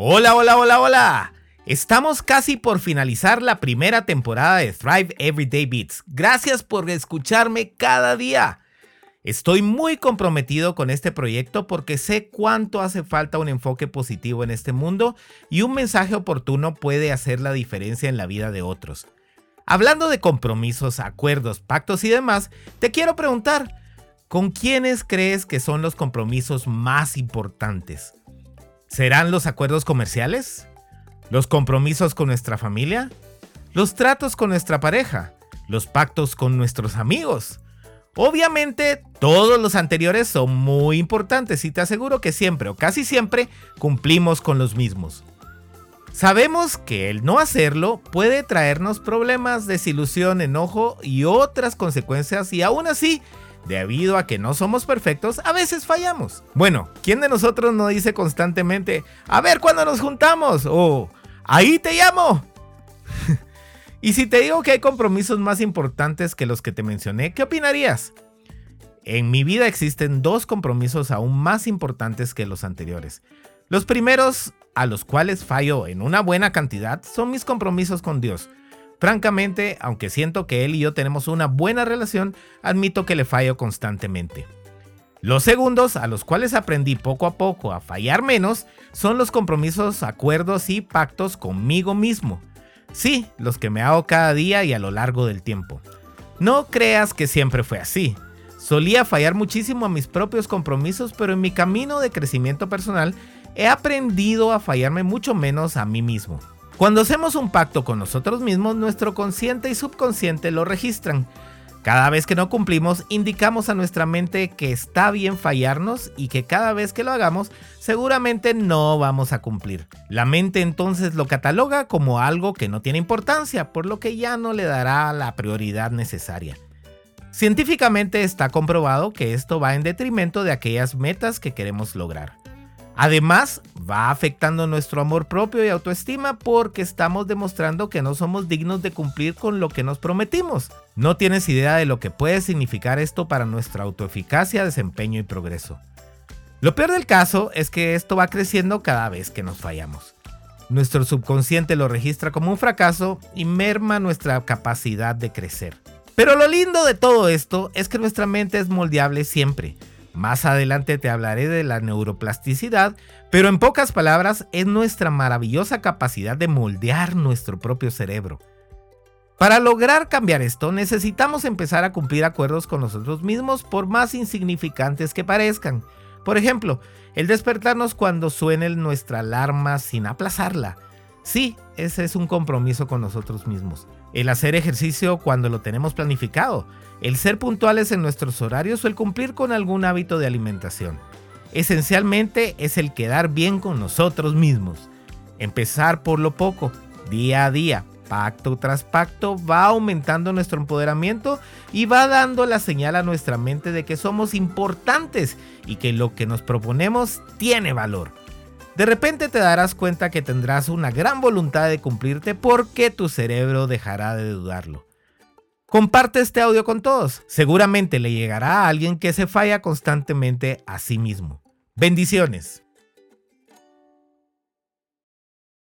Hola, hola, hola, hola. Estamos casi por finalizar la primera temporada de Thrive Everyday Beats. Gracias por escucharme cada día. Estoy muy comprometido con este proyecto porque sé cuánto hace falta un enfoque positivo en este mundo y un mensaje oportuno puede hacer la diferencia en la vida de otros. Hablando de compromisos, acuerdos, pactos y demás, te quiero preguntar, ¿con quiénes crees que son los compromisos más importantes? ¿Serán los acuerdos comerciales? ¿Los compromisos con nuestra familia? ¿Los tratos con nuestra pareja? ¿Los pactos con nuestros amigos? Obviamente, todos los anteriores son muy importantes y te aseguro que siempre o casi siempre cumplimos con los mismos. Sabemos que el no hacerlo puede traernos problemas, desilusión, enojo y otras consecuencias y aún así debido a que no somos perfectos, a veces fallamos. Bueno, ¿quién de nosotros no dice constantemente, a ver cuándo nos juntamos? O, ahí te llamo. y si te digo que hay compromisos más importantes que los que te mencioné, ¿qué opinarías? En mi vida existen dos compromisos aún más importantes que los anteriores. Los primeros, a los cuales fallo en una buena cantidad, son mis compromisos con Dios. Francamente, aunque siento que él y yo tenemos una buena relación, admito que le fallo constantemente. Los segundos, a los cuales aprendí poco a poco a fallar menos, son los compromisos, acuerdos y pactos conmigo mismo. Sí, los que me hago cada día y a lo largo del tiempo. No creas que siempre fue así. Solía fallar muchísimo a mis propios compromisos, pero en mi camino de crecimiento personal he aprendido a fallarme mucho menos a mí mismo. Cuando hacemos un pacto con nosotros mismos, nuestro consciente y subconsciente lo registran. Cada vez que no cumplimos, indicamos a nuestra mente que está bien fallarnos y que cada vez que lo hagamos, seguramente no vamos a cumplir. La mente entonces lo cataloga como algo que no tiene importancia, por lo que ya no le dará la prioridad necesaria. Científicamente está comprobado que esto va en detrimento de aquellas metas que queremos lograr. Además, va afectando nuestro amor propio y autoestima porque estamos demostrando que no somos dignos de cumplir con lo que nos prometimos. No tienes idea de lo que puede significar esto para nuestra autoeficacia, desempeño y progreso. Lo peor del caso es que esto va creciendo cada vez que nos fallamos. Nuestro subconsciente lo registra como un fracaso y merma nuestra capacidad de crecer. Pero lo lindo de todo esto es que nuestra mente es moldeable siempre más adelante te hablaré de la neuroplasticidad, pero en pocas palabras es nuestra maravillosa capacidad de moldear nuestro propio cerebro. Para lograr cambiar esto necesitamos empezar a cumplir acuerdos con nosotros mismos por más insignificantes que parezcan. Por ejemplo, el despertarnos cuando suene nuestra alarma sin aplazarla. Sí, ese es un compromiso con nosotros mismos. El hacer ejercicio cuando lo tenemos planificado el ser puntuales en nuestros horarios o el cumplir con algún hábito de alimentación. Esencialmente es el quedar bien con nosotros mismos. Empezar por lo poco, día a día, pacto tras pacto, va aumentando nuestro empoderamiento y va dando la señal a nuestra mente de que somos importantes y que lo que nos proponemos tiene valor. De repente te darás cuenta que tendrás una gran voluntad de cumplirte porque tu cerebro dejará de dudarlo. Comparte este audio con todos. Seguramente le llegará a alguien que se falla constantemente a sí mismo. Bendiciones.